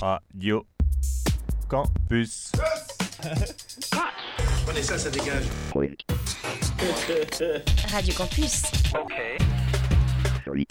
Radio Campus. Yes ah Prenez ça, ça dégage. Radio Campus. Ok. Sorry.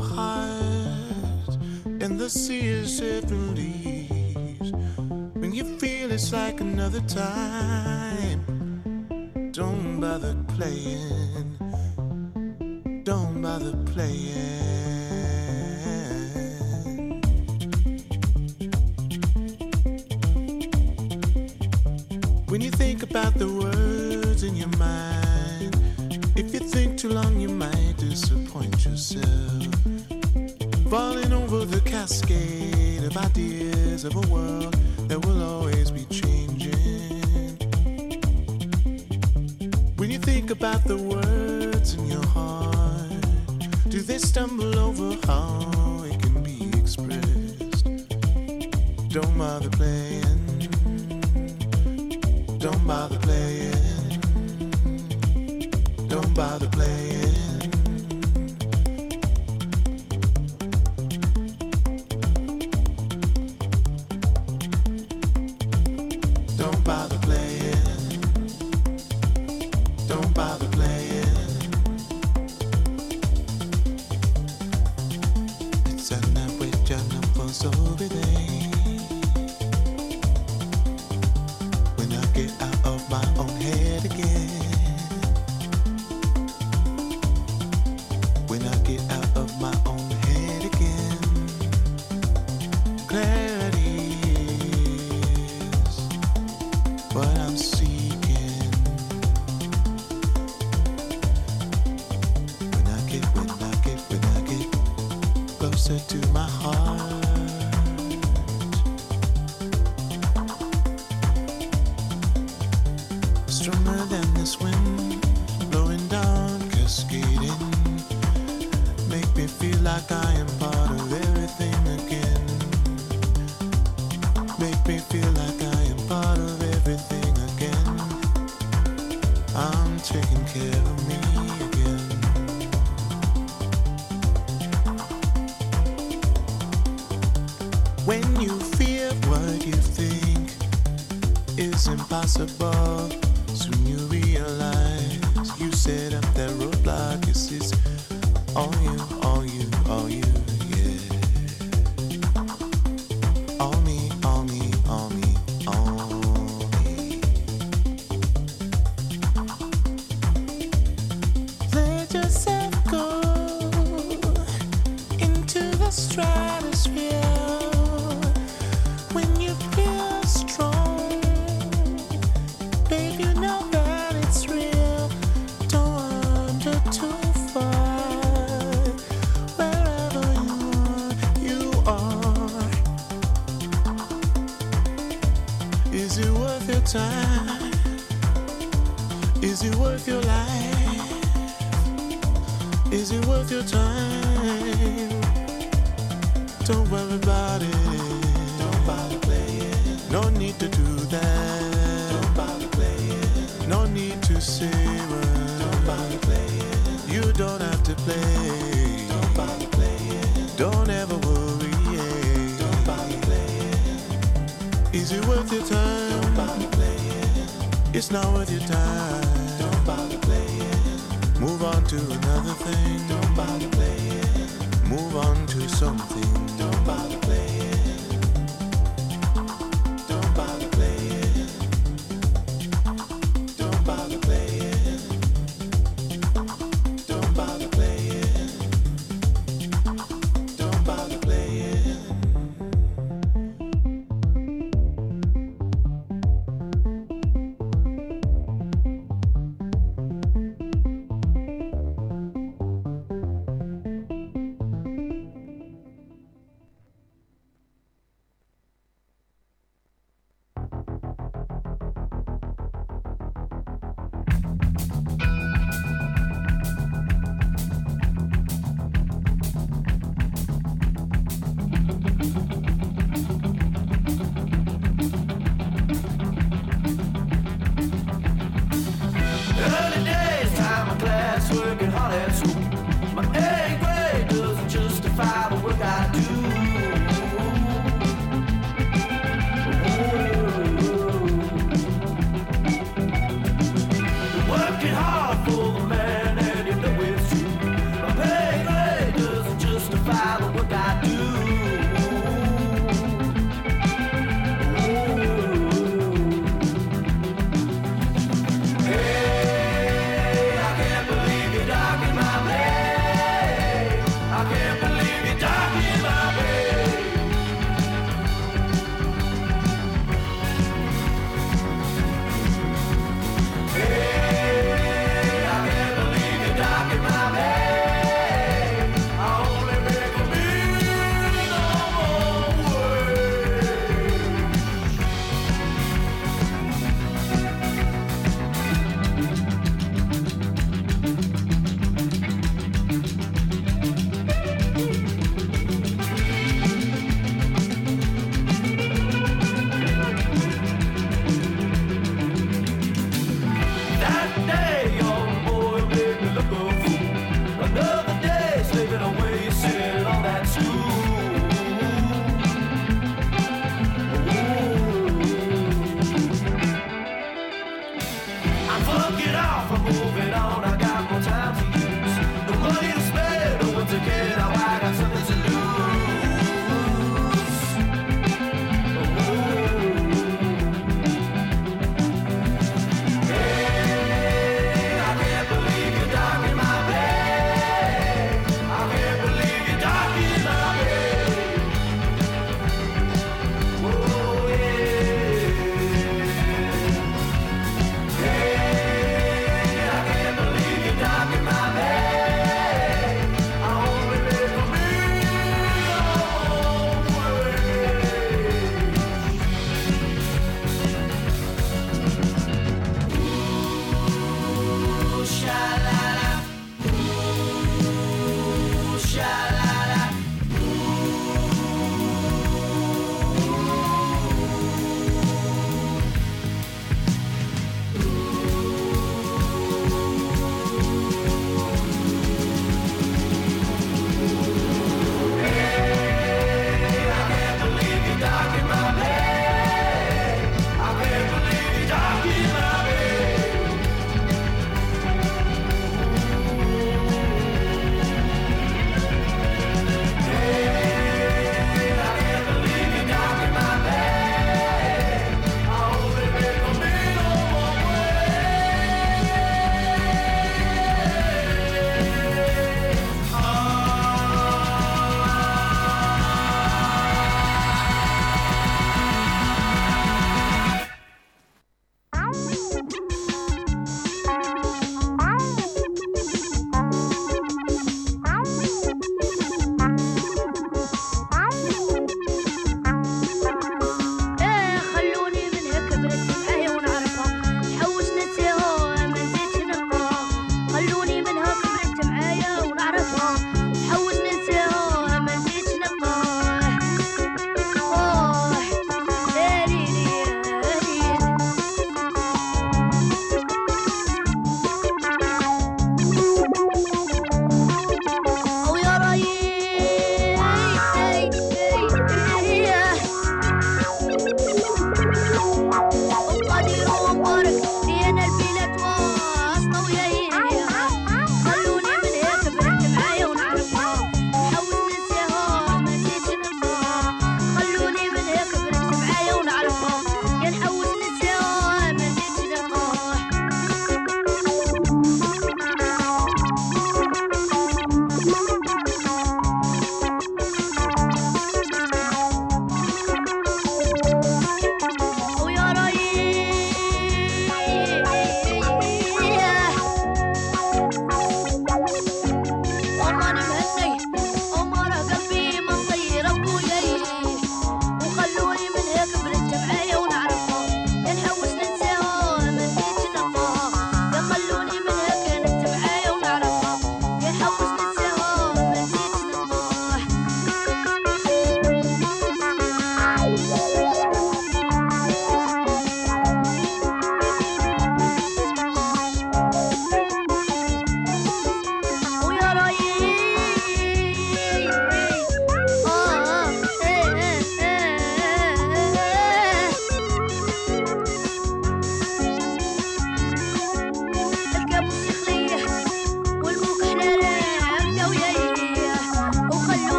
to in the sea of seven leaves. When you feel it's like another time, don't bother playing. Don't bother playing. When you think about the words in your mind, if you think too long, you might disappoint yourself over the cascade of ideas of a world that will always be changing. When you think about the words in your heart, do they stumble over how it can be expressed? Don't bother playing. Don't bother playing. Don't bother playing. impossible.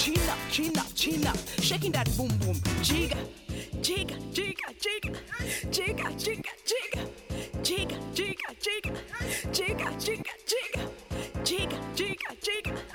Chin up, chin up, chin up. Shaking that boom boom. Jigga, jigga, jigga, jigga. Jigga, jigga, jigga. Jigga, jigga, jigga. Jigga, jigga, jigga. Jigga, jigga, jigga.